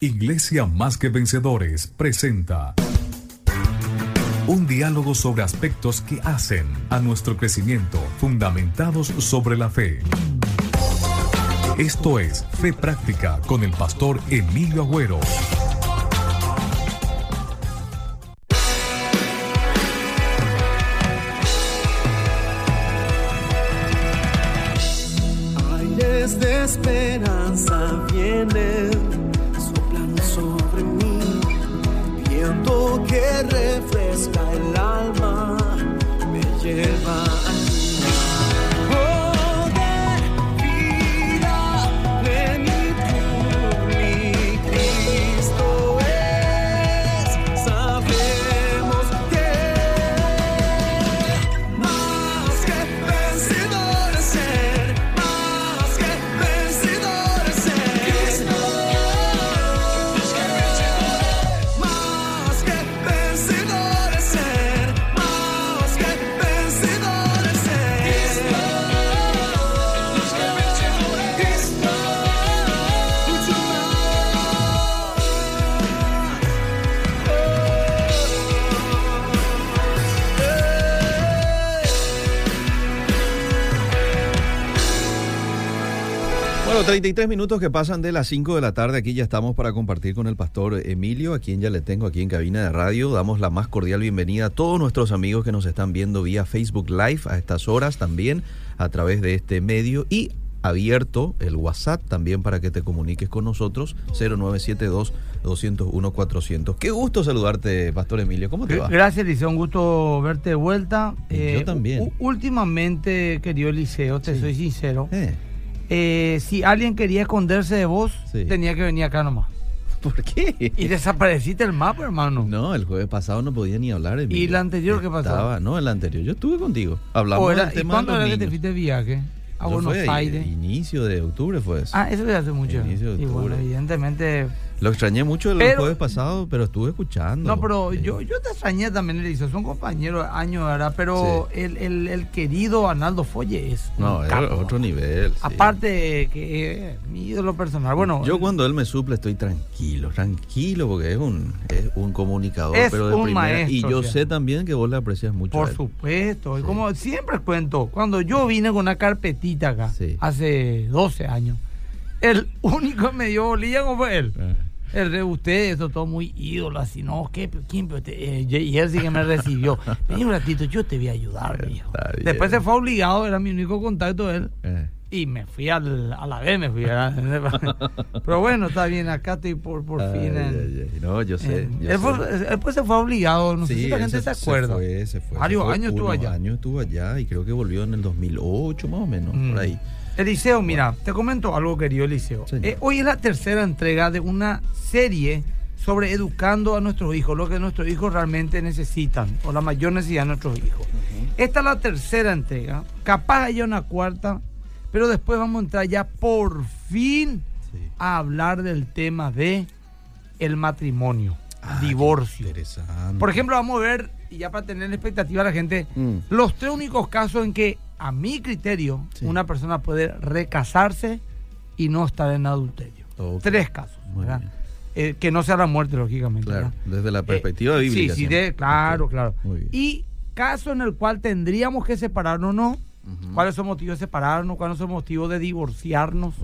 Iglesia Más que Vencedores presenta un diálogo sobre aspectos que hacen a nuestro crecimiento fundamentados sobre la fe. Esto es Fe Práctica con el pastor Emilio Agüero. Bueno, 33 minutos que pasan de las 5 de la tarde. Aquí ya estamos para compartir con el pastor Emilio, a quien ya le tengo aquí en cabina de radio. Damos la más cordial bienvenida a todos nuestros amigos que nos están viendo vía Facebook Live a estas horas también a través de este medio y abierto el WhatsApp también para que te comuniques con nosotros 0972 201 400. Qué gusto saludarte, pastor Emilio. ¿Cómo te va? Gracias, Liceo. Un gusto verte de vuelta. Yo también. u- últimamente, querido Liceo, te Sí. soy sincero. Eh, eh, si alguien quería esconderse de vos, Sí. tenía que venir acá nomás. ¿Por qué? Y desapareciste el mapa, hermano. No, el jueves pasado no podía ni hablar. Emilio. ¿Y el anterior qué pasó? Estaba- no, el anterior. Yo estuve contigo. Hablamos era- del ¿Y tema cuándo de los era que te niños. fuiste de viaje? A Buenos Aires. Inicio de octubre fue eso. Ah, eso ya hace mucho. Inicio de Y bueno, octubre. evidentemente. Lo extrañé mucho el Pero- jueves pasado, pero estuve escuchando. No, pero Sí. yo, yo te extrañé también, Liceo. Son compañeros años, ¿verdad? Pero el, el, el querido Arnaldo Folle es. No, capo. otro nivel. sí. Aparte que eh, mi ídolo personal. Bueno, Yo cuando él me suple estoy tranquilo, tranquilo, porque es un, es un comunicador, Es pero de un primera. y maestro, yo o sea. sé también que vos le aprecias mucho. a Por él. supuesto. Y como siempre cuento, cuando yo vine con una carpetita acá, Sí. hace 12 años, el único que me dio bolilla fue él. Ah. El de ustedes, eso todo muy ídolo, así, no, ¿qué? ¿Quién? Eh, y él sí que me recibió. Vení un ratito, yo te voy a ayudar, bien. Después se fue obligado, era mi único contacto él. Eh. Y me fui al, a la vez, me fui. a- Pero bueno, está bien, acá estoy por, por Ay, fin. en- ay, ay. No, yo sé. en- yo él, sé. fue- él, pues se fue obligado, no sé si la gente se, se acuerda. fue, se fue, se Varios fue. años estuvo allá. años estuvo allá y creo que volvió en el 2008 más o menos, Mm. por ahí. Eliseo, mira, te comento algo, querido Eliseo. Eh, hoy es la tercera entrega de una serie sobre educando a nuestros hijos, lo que nuestros hijos realmente necesitan, o la mayor necesidad de nuestros hijos. Esta es la tercera entrega, capaz haya una cuarta, pero después vamos a entrar ya por fin Sí. a hablar del tema de el matrimonio, Ah, divorcio. Interesante. Por ejemplo, vamos a ver, y ya para tener la expectativa a la gente, Mm. los tres únicos casos en que, a mi criterio, Sí. una persona puede recasarse y no estar en adulterio. Tres casos. Eh, que no sea la muerte, lógicamente. Claro, ¿verdad? desde la Eh, perspectiva bíblica. Sí, sí, de- claro, claro. Y caso en el cual tendríamos que separarnos o no, cuáles son motivos de separarnos, cuáles son motivos de divorciarnos.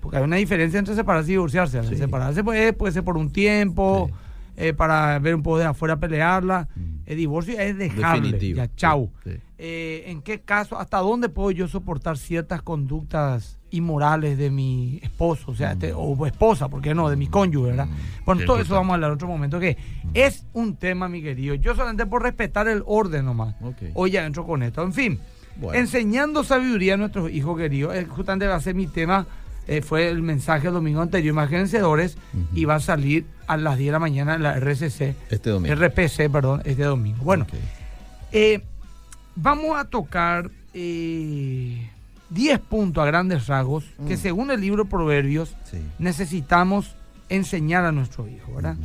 Porque hay una diferencia entre separarse y divorciarse. Sí. Separarse puede, puede ser por un tiempo, Sí. eh, para ver un poco de afuera pelearla. El divorcio es dejarle. Definitivo. Ya, chau. Sí, sí. Eh, ¿En qué caso, hasta dónde puedo yo soportar ciertas conductas inmorales de mi esposo, o sea, este, o esposa, ¿por qué no? De mi cónyuge, ¿verdad? Mm. Bueno, Qué todo eso vamos a hablar en otro momento, que es un tema, mi querido. Yo solamente por respetar el orden nomás. Ok. Hoy ya entro con esto. En fin, Bueno. enseñando sabiduría a nuestros hijos queridos. eh, justamente va a ser mi tema. Eh, fue el mensaje el domingo anterior, más vencedores, y va a salir a las 10 de la mañana en la RCC, Este domingo. RPC, perdón, este domingo. Bueno, eh, vamos a tocar eh, 10 puntos a grandes rasgos que Mm. según el libro Proverbios Sí. necesitamos enseñar a nuestros hijos, ¿verdad?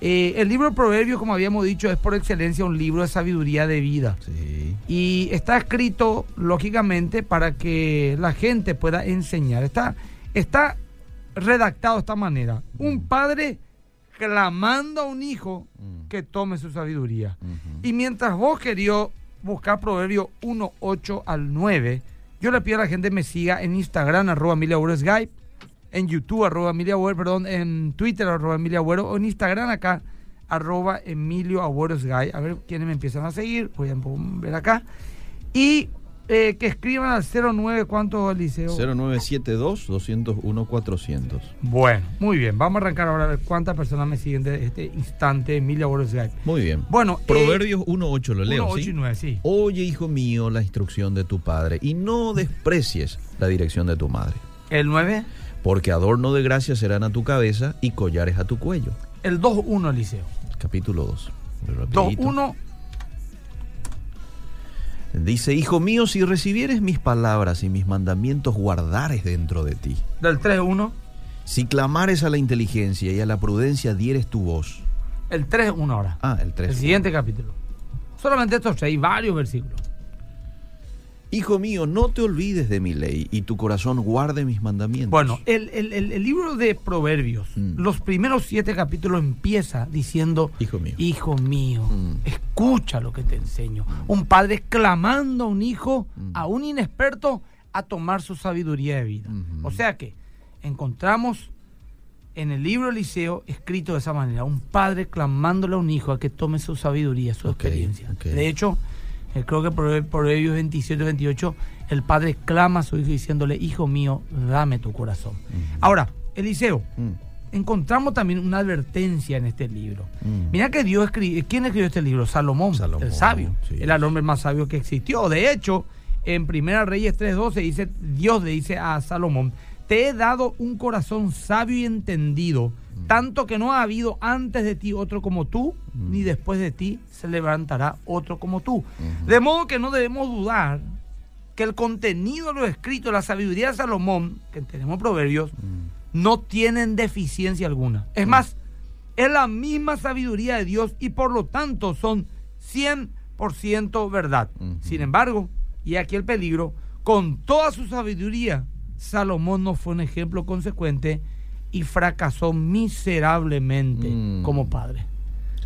Eh, el libro Proverbios, como habíamos dicho, es por excelencia un libro de sabiduría de vida. Sí. Y está escrito, lógicamente, para que la gente pueda enseñar. Está, está redactado de esta manera. Un padre clamando a un hijo Mm. que tome su sabiduría. Y mientras vos querías buscar Proverbio 1, 8 al 9, yo le pido a la gente que me siga en Instagram, arroba Emilia Agüero Skype, en YouTube, arroba Emilia Agüero, perdón, en Twitter, arroba Emilia Agüero, o en Instagram acá, arroba Emilio Agüero Skype. A ver quiénes me empiezan a seguir, voy a ver acá. Y eh, que escriban al 09, ¿cuánto, Liceo? 0972 201 400. Bueno, muy bien. Vamos a arrancar ahora a ver cuántas personas me siguen de este instante, Emilio Agüero Skype. Muy bien. Bueno, eh, Proverbios 1.8 lo leo, 1, 8 ¿sí? y 9, sí. Oye, hijo mío, la instrucción de tu padre y no desprecies la dirección de tu madre, El 9, porque adorno de gracia serán a tu cabeza y collares a tu cuello. el 2, 1, Liceo. Capítulo 2. 2, 1, Dice, hijo mío, si recibieres mis palabras y mis mandamientos guardares dentro de ti, del 3, 1, si clamares a la inteligencia y a la prudencia dieres tu voz. el 3, 1 ahora. Ah, el 3. El siguiente capítulo. Solamente estos seis, varios versículos. Hijo mío, no te olvides de mi ley y tu corazón guarde mis mandamientos. Bueno, el, el- el- el libro de Proverbios, Mm. los primeros siete capítulos empieza diciendo, Hijo mío. hijo mío, Mm. escucha lo que te enseño. Un padre clamando a un hijo, Mm. a un inexperto, a tomar su sabiduría de vida. Ujú. O sea que encontramos en el libro Eliseo escrito de esa manera, un padre clamándole a un hijo a que tome su sabiduría, su experiencia. De hecho, creo que Prove- Proverbios 27, 28, el padre clama a su hijo diciéndole, hijo mío, dame tu corazón. Ahora, Eliseo, Mm, encontramos también una advertencia en este libro. mm. Mira que Dios escribió, ¿quién escribió este libro? Salomón, Salomón, el sabio, sí. el hombre más sabio que existió. De hecho, en Primera Reyes 3.12 dice, Dios le dice a Salomón, te he dado un corazón sabio y entendido, Mm. Tanto que no ha habido antes de ti otro como tú, ni después de ti se levantará otro como tú. De modo que no debemos dudar que el contenido de lo escrito, la sabiduría de Salomón, que tenemos proverbios, Mm. no tienen deficiencia alguna. Es más, es la misma sabiduría de Dios y por lo tanto son 100% verdad. Sin embargo, y aquí el peligro, con toda su sabiduría, Salomón no fue un ejemplo consecuente y fracasó miserablemente Mm. como padre.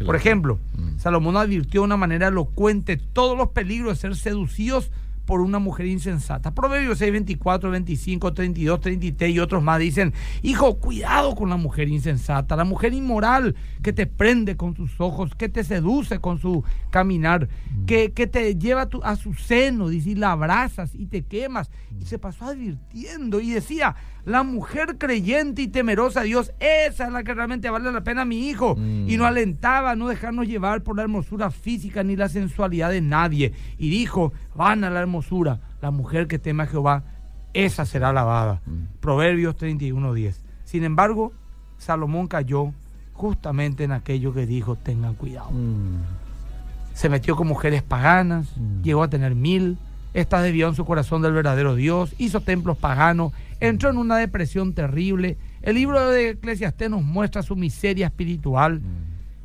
Por ejemplo, Mm. Salomón advirtió de una manera elocuente todos los peligros de ser seducidos por una mujer insensata. Proverbios 6, 24, 25, 32, 33 y otros más dicen, hijo, cuidado con la mujer insensata, la mujer inmoral que te prende con sus ojos, que te seduce con su caminar, que, que te lleva tu- a su seno, dice, y la abrazas y te quemas. Y se pasó advirtiendo y decía, la mujer creyente y temerosa a Dios, esa es la que realmente vale la pena mi hijo. Mm. Y no alentaba a no dejarnos llevar por la hermosura física ni la sensualidad de nadie. Y dijo, van a la hermosura, la mujer que teme a Jehová, esa será alabada. Mm. Proverbios 31.10. Sin embargo, Salomón cayó justamente en aquello que dijo, tengan cuidado. Mm. Se metió con mujeres paganas, Mm. llegó a tener mil, estas desvió en su corazón del verdadero Dios, hizo templos paganos, entró en una depresión terrible. El libro de Eclesiastés nos muestra su miseria espiritual.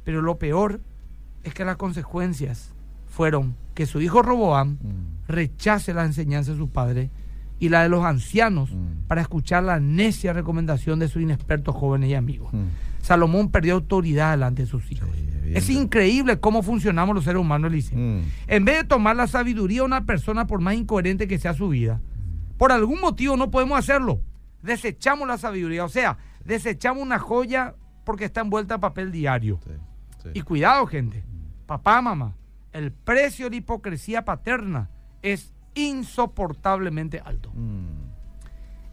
Pero lo peor es que las consecuencias fueron que su hijo Roboam Mm. rechace la enseñanza de su padre y la de los ancianos Mm. para escuchar la necia recomendación de sus inexpertos jóvenes y amigos. Salomón perdió autoridad delante de sus hijos. Sí, es increíble cómo funcionamos los seres humanos, Eliseo. Mm. En vez de tomar la sabiduría de una persona, por más incoherente que sea su vida, por algún motivo no podemos hacerlo. Desechamos la sabiduría, o sea, desechamos una joya porque está envuelta en papel diario. Sí, sí. Y cuidado, gente. Papá, mamá, el precio de la hipocresía paterna es insoportablemente alto. Mm.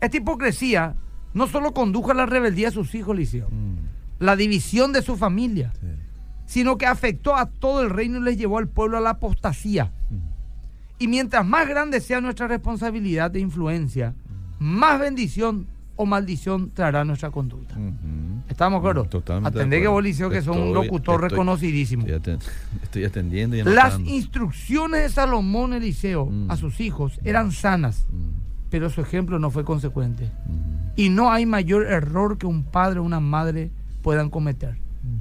Esta hipocresía no solo condujo a la rebeldía de sus hijos, Liceo, Mm. La división de su familia, Sí. sino que afectó a todo el reino y les llevó al pueblo a la apostasía. Mm. Y mientras más grande sea nuestra responsabilidad de influencia, más bendición o maldición traerá nuestra conducta. Ujú. ¿Estamos de acuerdo? Mm, Totalmente. Atendé que vos, Liceo, que son un Estoy- locutor estoy- reconocidísimo. Estoy, aten- estoy atendiendo y Las instrucciones de Salomón Eliseo Mm. a sus hijos eran sanas, Mm. pero su ejemplo no fue consecuente. Mm. Y no hay mayor error que un padre o una madre puedan cometer.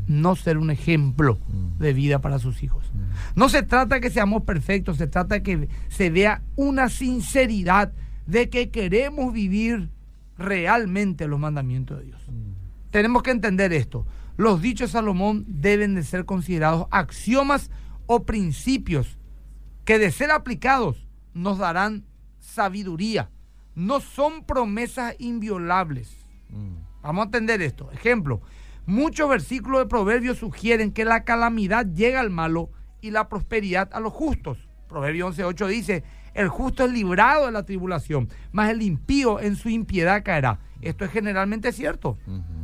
No ser un ejemplo de vida para sus hijos. No se trata que seamos perfectos, se trata que se vea una sinceridad de que queremos vivir realmente los mandamientos de Dios. Tenemos que entender esto. Los dichos de Salomón deben de ser considerados axiomas o principios que de ser aplicados nos darán sabiduría. No son promesas inviolables. Vamos a entender esto. Ejemplo, muchos versículos de Proverbios sugieren que la calamidad llega al malo y la prosperidad a los justos. Proverbio 11.8 dice, el justo es librado de la tribulación, mas el impío en su impiedad caerá. Esto es generalmente cierto.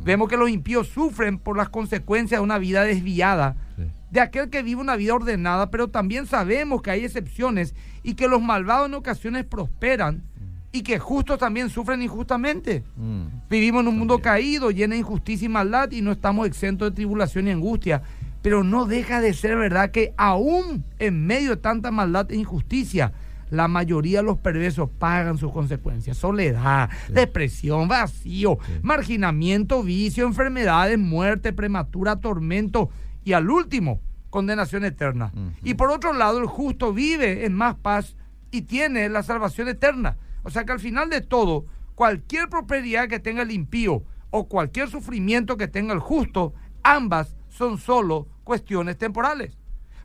Vemos que los impíos sufren por las consecuencias de una vida desviada, Sí. de aquel que vive una vida ordenada, pero también sabemos que hay excepciones y que los malvados en ocasiones prosperan y que justos también sufren injustamente. Mm. Vivimos en un mundo caído, lleno de injusticia y maldad y no estamos exentos de tribulación y angustia. Pero no deja de ser verdad que aún en medio de tanta maldad e injusticia, la mayoría de los perversos pagan sus consecuencias. Soledad, depresión, vacío, Sí. marginamiento, vicio, enfermedades, muerte prematura, tormento y al último, condenación eterna. Y por otro lado, el justo vive en más paz y tiene la salvación eterna. O sea que al final de todo, cualquier prosperidad que tenga el impío o cualquier sufrimiento que tenga el justo, ambas son solo cuestiones temporales.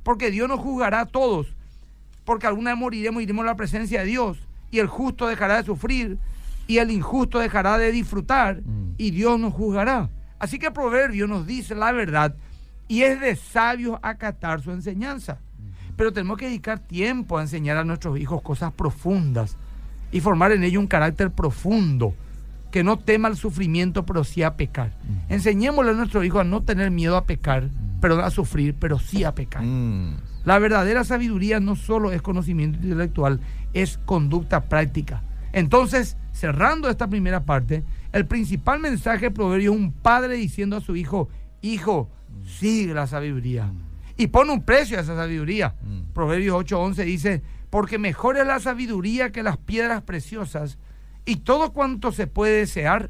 Porque Dios nos juzgará a todos, porque alguna vez moriremos y iremos a la presencia de Dios, y el justo dejará de sufrir, y el injusto dejará de disfrutar, Mm. y Dios nos juzgará. Así que el proverbio nos dice la verdad, y es de sabios acatar su enseñanza. Pero tenemos que dedicar tiempo a enseñar a nuestros hijos cosas profundas y formar en ellos un carácter profundo, que no tema el sufrimiento, pero sí a pecar. Enseñémosle a nuestros hijos a no tener miedo a pecar, pero a sufrir, pero sí a pecar. Mm. La verdadera sabiduría no solo es conocimiento intelectual, es conducta práctica. Entonces, cerrando esta primera parte, el principal mensaje del proverbio es un padre diciendo a su hijo, hijo, sigue la sabiduría. Y pone un precio a esa sabiduría. Mm. Proverbios 8:11 dice, porque mejor es la sabiduría que las piedras preciosas, y todo cuanto se puede desear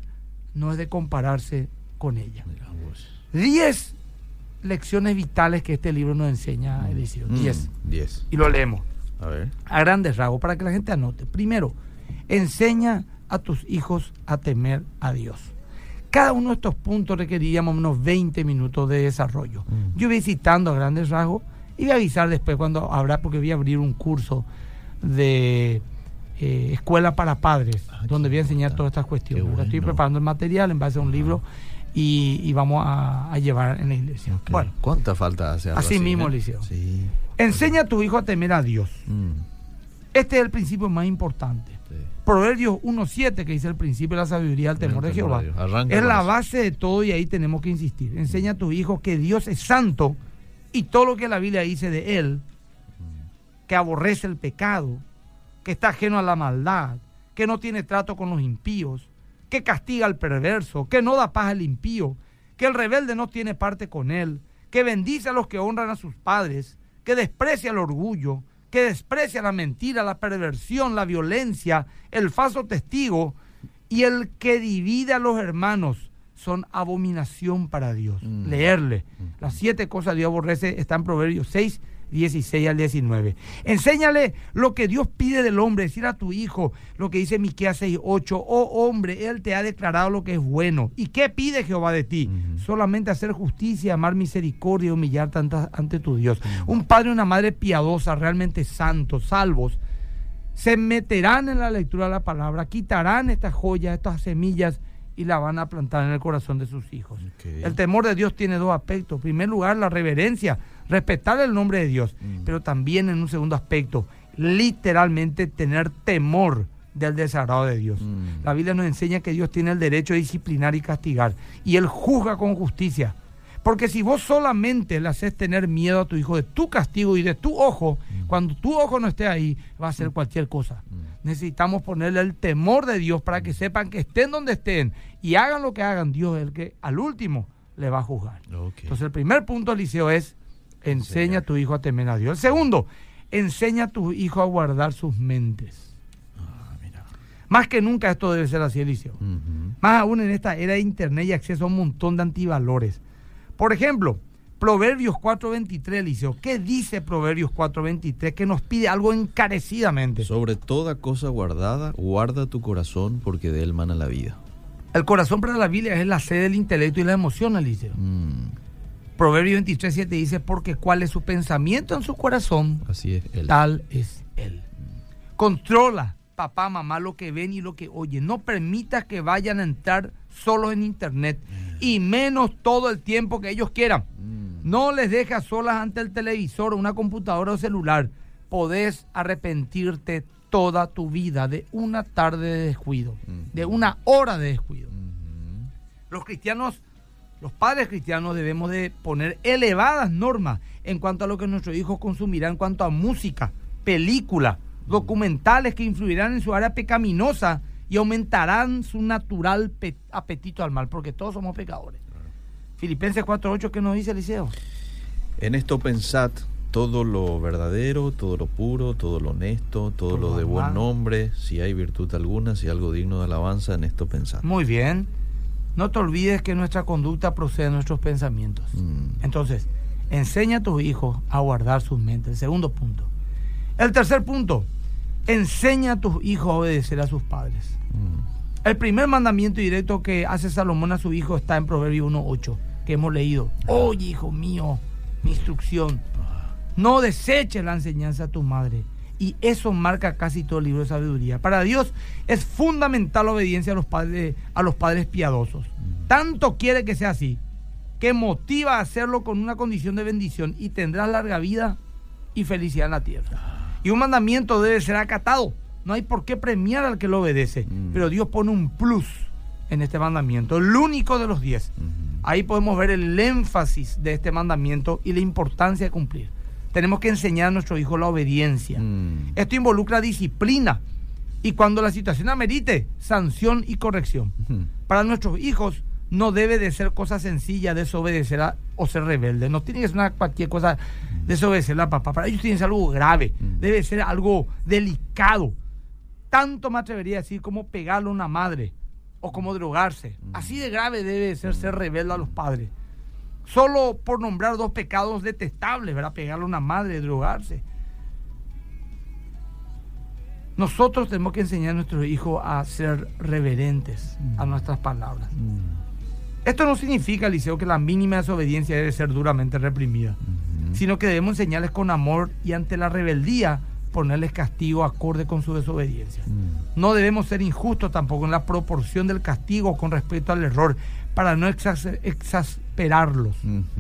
no es de compararse con ella. Diez lecciones vitales que este libro nos enseña, Eliseo. Mm. Diez. Diez. Y lo leemos A ver. a grandes rasgos para que la gente anote. Primero, enseña a tus hijos a temer a Dios. Cada uno de estos puntos requeriríamos unos 20 minutos de desarrollo. Mm. Yo voy citando a grandes rasgos y voy a avisar después cuando habrá, porque voy a abrir un curso de eh, escuela para padres, Ah, donde voy a enseñar todas estas cuestiones. Estoy preparando el material en base a un libro y, y vamos a, a llevar en la iglesia. Bueno, ¿Cuánta falta hace algo Así mismo, eh? Liceo. Sí. enseña a tu hijo a temer a Dios. Mm. Este es el principio más importante. Sí. Proverbios 1.7, que dice el principio de la sabiduría, el temor de El temor Jehová. de. Arranca Es la base de todo y ahí tenemos que insistir. Enseña a tu hijo que Dios es santo y todo lo que la Biblia dice de él, que aborrece el pecado, que está ajeno a la maldad, que no tiene trato con los impíos, que castiga al perverso, que no da paz al impío, que el rebelde no tiene parte con él, que bendice a los que honran a sus padres, que desprecia el orgullo, que desprecia la mentira, la perversión, la violencia, el falso testigo. Y el que divide a los hermanos son abominación para Dios. Mm. Leerle. Las siete cosas Dios aborrece está en Proverbios 6, 16 al 19. Enséñale lo que Dios pide del hombre, decir a tu hijo lo que dice Miqueas 6, 8. Oh hombre, Él te ha declarado lo que es bueno. ¿Y qué pide Jehová de ti? Ujú. Solamente hacer justicia, amar misericordia y humillarte ante, ante tu Dios. Un padre y una madre piadosa, realmente santos, salvos, se meterán en la lectura de la palabra, quitarán estas joyas, estas semillas y la van a plantar en el corazón de sus hijos. El temor de Dios tiene dos aspectos. En primer lugar, la reverencia, respetar el nombre de Dios, Mm. pero también en un segundo aspecto, literalmente tener temor del desagrado de Dios. Mm. La Biblia nos enseña que Dios tiene el derecho de disciplinar y castigar, y Él juzga con justicia. Porque si vos solamente le haces tener miedo a tu hijo de tu castigo y de tu ojo, cuando tu ojo no esté ahí, va a hacer cualquier cosa. Mm. Necesitamos ponerle el temor de Dios para que sepan que estén donde estén y hagan lo que hagan, Dios es el que al último le va a juzgar. Entonces el primer punto, Eliseo, es enseña a tu hijo a temer a Dios. El segundo, enseña a tu hijo a guardar sus mentes. Ah, mira. Más que nunca esto debe ser así, Eliseo. Más aún en esta era de internet y acceso a un montón de antivalores. Por ejemplo, Proverbios 4.23, Eliseo. ¿Qué dice Proverbios 4.23? Que nos pide algo encarecidamente. Sobre toda cosa guardada, guarda tu corazón porque de él mana la vida. El corazón para la Biblia es la sede del intelecto y la emoción, Eliseo. Mm, Proverbio 23, 7 dice, porque cuál es su pensamiento en su corazón, así es él. tal es él. Controla, papá, mamá, lo que ven y lo que oyen. No permitas que vayan a entrar solos en internet y menos todo el tiempo que ellos quieran. Mm, No les dejas solas ante el televisor, una computadora o celular. Podés arrepentirte toda tu vida de una tarde de descuido, de una hora de descuido. ujú. Los cristianos, los padres cristianos debemos de poner elevadas normas en cuanto a lo que nuestros hijos consumirán en cuanto a música, película, documentales que influirán en su área pecaminosa y aumentarán su natural pe- apetito al mal, porque todos somos pecadores. Filipenses 4.8, ¿qué nos dice Eliseo? En esto pensad todo lo verdadero, todo lo puro, todo lo honesto, todo, Todo lo de buen nombre, si hay virtud alguna, si algo digno de alabanza, en esto pensad. Muy bien. No te olvides que nuestra conducta procede de nuestros pensamientos. Mm, Entonces, enseña a tus hijos a guardar sus mentes. El segundo punto. El tercer punto, enseña a tus hijos a obedecer a sus padres. mm, El primer mandamiento directo que hace Salomón a su hijo está en Proverbio 1.8, que hemos leído. Oye, hijo mío, mi instrucción. No deseches la enseñanza a tu madre. Y eso marca casi todo el libro de sabiduría. Para Dios es fundamental la obediencia a los padres, a los padres piadosos. Tanto quiere que sea así, que motiva a hacerlo con una condición de bendición y tendrás larga vida y felicidad en la tierra. Y un mandamiento debe ser acatado. No hay por qué premiar al que lo obedece. Mm. Pero Dios pone un plus en este mandamiento, el único de los diez. ujú. Ahí podemos ver el énfasis de este mandamiento y la importancia de cumplir. Tenemos que enseñar a nuestro hijo la obediencia. Mm, Esto involucra disciplina y cuando la situación amerite, sanción y corrección. Para nuestros hijos no debe de ser cosa sencilla desobedecer a- o ser rebelde. No tiene que ser una, cualquier cosa desobedecer a papá. Para ellos tiene que ser algo grave. Mm. Debe ser algo delicado. Tanto me atrevería a decir como pegarle a una madre o como drogarse. Así de grave debe ser ser rebelde a los padres. Solo por nombrar dos pecados detestables, ¿verdad? Pegarle a una madre, drogarse. Nosotros tenemos que enseñar a nuestros hijos a ser reverentes a nuestras palabras. Mm, Esto no significa, Liceo, que la mínima desobediencia debe ser duramente reprimida, sino que debemos enseñarles con amor y ante la rebeldía ponerles castigo acorde con su desobediencia. No debemos ser injustos tampoco en la proporción del castigo con respecto al error para no exas- exasperarlos.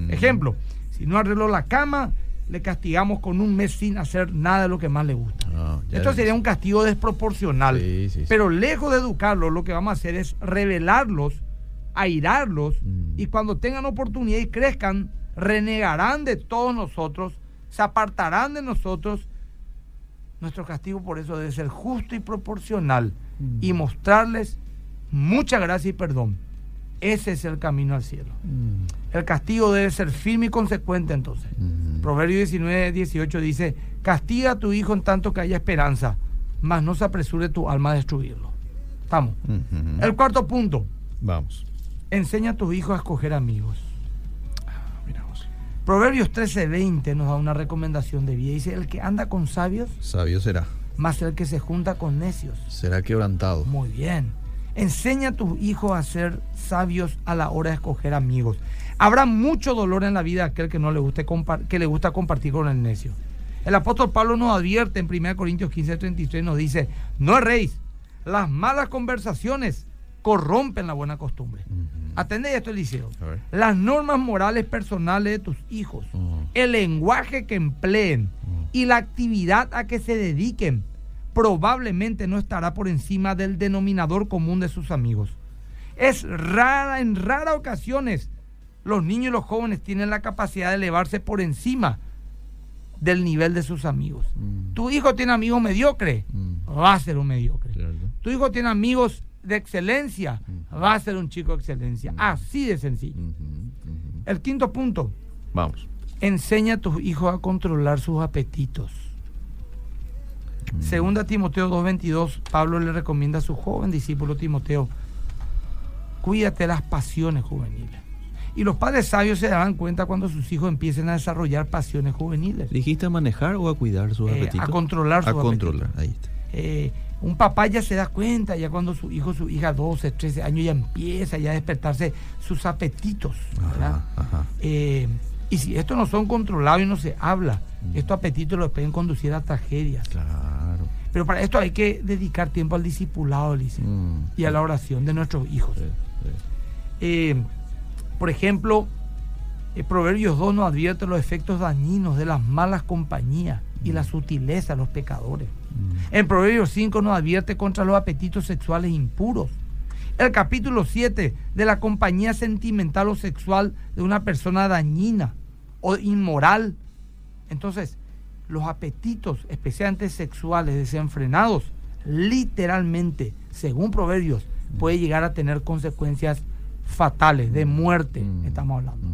Ejemplo, si no arregló la cama, le castigamos con un mes sin hacer nada de lo que más le gusta. Ah, Esto ves. sería un castigo desproporcional. Sí, sí, sí. Pero lejos de educarlos, lo que vamos a hacer es revelarlos, airarlos, Mm. y cuando tengan oportunidad y crezcan, renegarán de todos nosotros, se apartarán de nosotros. Nuestro castigo por eso debe ser justo y proporcional Mm. y mostrarles mucha gracia y perdón. Ese es el camino al cielo. Mm, El castigo debe ser firme y consecuente entonces. ujú. Proverbio 19, 18 dice, castiga a tu hijo en tanto que haya esperanza, mas no se apresure tu alma a destruirlo. Estamos. Ujú. El cuarto punto, Vamos. Enseña a tus hijos a escoger amigos. Miramos. Proverbios 13, 20 nos da una recomendación de vida. Dice, el que anda con sabios, Sabio será. más el que se junta con necios. Será quebrantado. Muy bien. Enseña a tus hijos a ser sabios a la hora de escoger amigos. Habrá mucho dolor en la vida de aquel que no le guste que le gusta compartir con el necio. El apóstol Pablo nos advierte en 1 Corintios 15, 33, nos dice, no erréis, las malas conversaciones corrompen la buena costumbre. Ujú. Atendé esto, Eliseo. Las normas morales personales de tus hijos, el lenguaje que empleen y la actividad a que se dediquen probablemente no estará por encima del denominador común de sus amigos. Es rara, en raras ocasiones, los niños y los jóvenes tienen la capacidad de elevarse por encima del nivel de sus amigos. Mm. Tu hijo tiene amigos mediocres, Mm. va a ser un mediocre. Tu hijo tiene amigos de excelencia, va a ser un chico de excelencia. Así de sencillo. El quinto punto, Vamos. enseña a tus hijos a controlar sus apetitos. Mm. Segunda Timoteo 2.22, Pablo le recomienda a su joven discípulo Timoteo, cuídate las pasiones juveniles. Y los padres sabios se darán cuenta cuando sus hijos empiecen a desarrollar pasiones juveniles. ¿Dijiste a manejar o a cuidar sus Eh, apetitos? a controlar A sus controlar, ahí está. Eh, Un papá ya se da cuenta, ya cuando su hijo, su hija, 12, 13 años, ya empieza ya a despertarse sus apetitos. ¿verdad? Ajá, ajá. Eh, y si estos no son controlados y no se habla, estos apetitos los pueden conducir a tragedias. Claro. Pero para esto hay que dedicar tiempo al discipulado, Mm. y a la oración de nuestros hijos. Sí, sí. Eh, por ejemplo, eh, Proverbios 2 nos advierte los efectos dañinos de las malas compañías y la sutileza de los pecadores. En Proverbios 5 nos advierte contra los apetitos sexuales impuros. El capítulo 7 de la compañía sentimental o sexual de una persona dañina o inmoral. Entonces, los apetitos, especialmente sexuales desenfrenados, literalmente, según Proverbios, puede llegar a tener consecuencias fatales, de muerte, Mm. estamos hablando.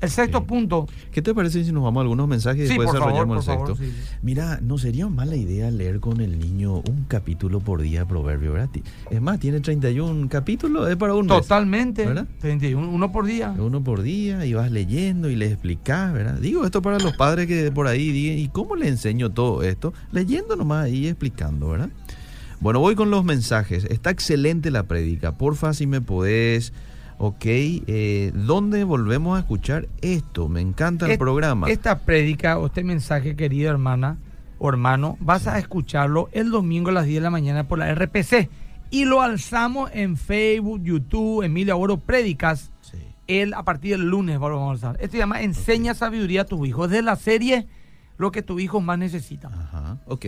El sexto Sí. punto, ¿Qué te parece si nos vamos a algunos mensajes y Sí, después favor, desarrollamos el sexto? sí. Mira, no sería mala idea leer con el niño un capítulo por día de proverbio, ¿verdad? Ti- Es más, tiene 31 capítulos, es para un mes. totalmente, ¿verdad? 31, uno por día. Uno por día y vas leyendo y le explicás, ¿verdad? Digo esto para los padres que por ahí digan, ¿y cómo le enseño todo esto? Leyendo nomás y explicando, ¿verdad? Bueno, voy con los mensajes. Está excelente la prédica. Porfa, si me podés. Ok, eh, ¿dónde volvemos a escuchar esto? Me encanta el programa. Esta prédica o este mensaje, querida hermana o hermano, vas a escucharlo el domingo a las 10 de la mañana por la RPC. Y lo alzamos en Facebook, YouTube, Emilio Agüero Prédicas. Sí. El, a partir del lunes vamos a alzar. Esto se llama Enseña sabiduría a tu hijo. Es de la serie lo que tu hijo más necesita. Ajá, ok.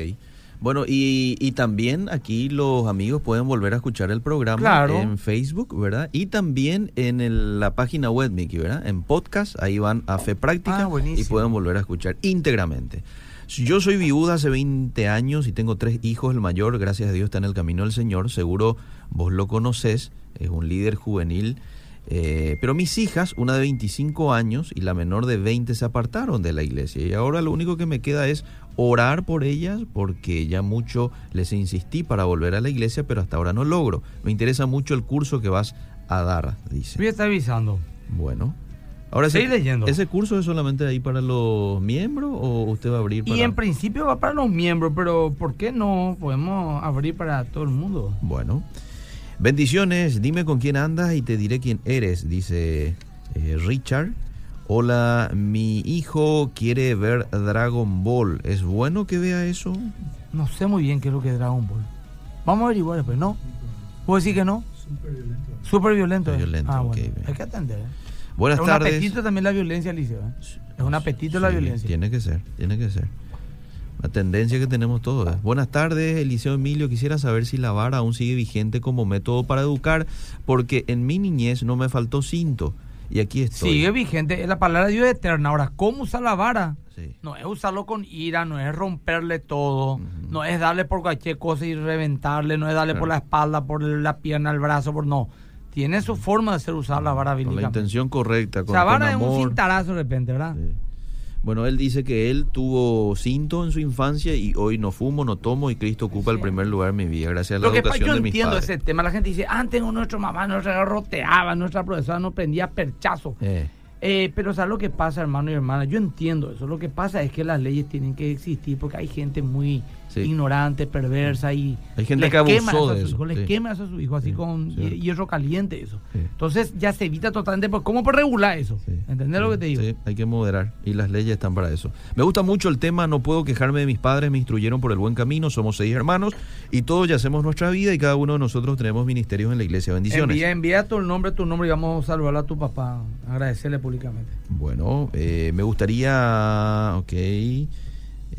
Bueno, y, y también aquí los amigos pueden volver a escuchar el programa Claro. en Facebook, ¿verdad? Y también en el- la página web, Miki, ¿verdad? En podcast, ahí van a Fe Práctica Ah, y pueden volver a escuchar íntegramente. Yo soy viuda hace 20 años y tengo tres hijos. El mayor, gracias a Dios, está en el camino del Señor. Seguro vos lo conocés, es un líder juvenil. Eh, pero mis hijas, una de 25 años y la menor de 20, se apartaron de la iglesia. Y ahora lo único que me queda es orar por ellas porque ya mucho les insistí para volver a la iglesia, pero hasta ahora no logro. Me interesa mucho el curso que vas a dar, dice. Voy a estar avisando. Bueno. Ahora ese, Seguí leyendo. ¿Ese curso es solamente ahí para los miembros o usted va a abrir para...? Y en principio va para los miembros, pero ¿por qué no podemos abrir para todo el mundo? Bueno. Bendiciones, dime con quién andas y te diré quién eres, dice eh, Richard. Hola, mi hijo quiere ver Dragon Ball. ¿Es bueno que vea eso? No sé muy bien qué es lo que es Dragon Ball. Vamos a averiguar después, ¿no? ¿Puedo decir que no? Súper violento. Súper ¿eh? violento, Ah, ok, bueno. bien. Hay que atender. ¿eh? Buenas es un tardes. apetito también la violencia, Alicia. ¿eh? Es un apetito la violencia. Tiene que ser, tiene que ser. La tendencia que tenemos todos. ¿eh? Buenas tardes, Eliseo Emilio. Quisiera saber si la vara aún sigue vigente como método para educar, porque en mi niñez no me faltó cinto. Y aquí estoy. Sigue vigente. La palabra de Dios es eterna. Ahora, ¿cómo usar la vara? Sí. No es usarlo con ira, no es romperle todo, no es darle por cualquier cosa y reventarle, no es darle por la espalda, por la pierna, el brazo, por no. Tiene su forma de ser usada la vara Con la intención correcta, con, O sea, con vara es un cintarazo de repente, ¿verdad? Sí. Bueno, él dice que él tuvo cinto en su infancia y hoy no fumo, no tomo y Cristo ocupa el primer lugar en mi vida gracias a la Lo que educación yo de mis entiendo padres. ese tema. La gente dice, antes nuestra mamá nos roteaba, nuestra profesora nos prendía perchazo. Eh, Eh, pero ¿sabes lo que pasa, hermano y hermana? Yo entiendo eso. Lo que pasa es que las leyes tienen que existir porque hay gente muy Sí. ignorante, perversa y... Hay gente que abusó quema eso a de eso, hijos, Les sí. quema eso a sus hijos así Sí, con hierro caliente eso. Entonces ya se evita totalmente. pues, ¿Cómo por regular eso? ¿Entendés lo que te digo? Sí, hay que moderar y las leyes están para eso. Me gusta mucho el tema, no puedo quejarme de mis padres, me instruyeron por el buen camino, somos seis hermanos y todos ya hacemos nuestra vida y cada uno de nosotros tenemos ministerios en la iglesia. Bendiciones. Envía, envía tu nombre, tu nombre y vamos a saludar a tu papá. Agradecerle públicamente. Bueno, eh, me gustaría, ok,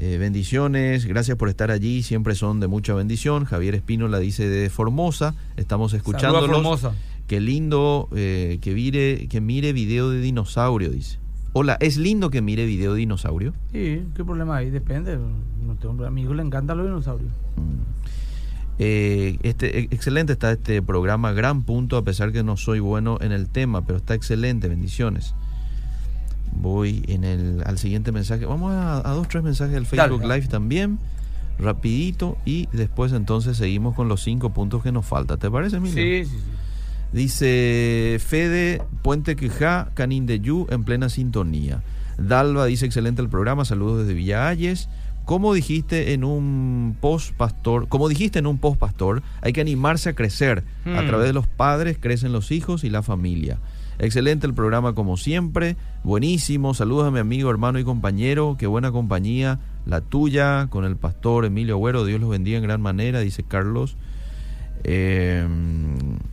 eh, bendiciones, gracias por estar allí, siempre son de mucha bendición. Javier Espino la dice de Formosa, estamos escuchándolos. Formosa. Qué lindo eh, que, mire, que mire video de dinosaurio, dice. Hola, ¿es lindo que mire video de dinosaurio? Sí, ¿qué problema hay? Depende. No tengo, a mi hijo le encantan los dinosaurios. Mm. Eh, este, e- excelente está este programa, gran punto, a pesar que no soy bueno en el tema, pero está excelente, bendiciones. Voy en el, al siguiente mensaje. Vamos a, a dos, tres mensajes del Facebook Dale. Live también, rapidito, y después entonces seguimos con los cinco puntos que nos falta. ¿Te parece, Emilio? Sí, sí, sí. Dice Fede Puente Quijá, Canin de Yu, en plena sintonía. Dalva dice excelente el programa, saludos desde Villa Ayes. como dijiste en un post pastor, como dijiste en un post pastor, hay que animarse a crecer. A Mm. través de los padres crecen los hijos y la familia. Excelente el programa como siempre, buenísimo. Saludos a mi amigo, hermano y compañero. Qué buena compañía la tuya con el pastor Emilio Agüero. Dios los bendiga en gran manera, dice Carlos. Eh,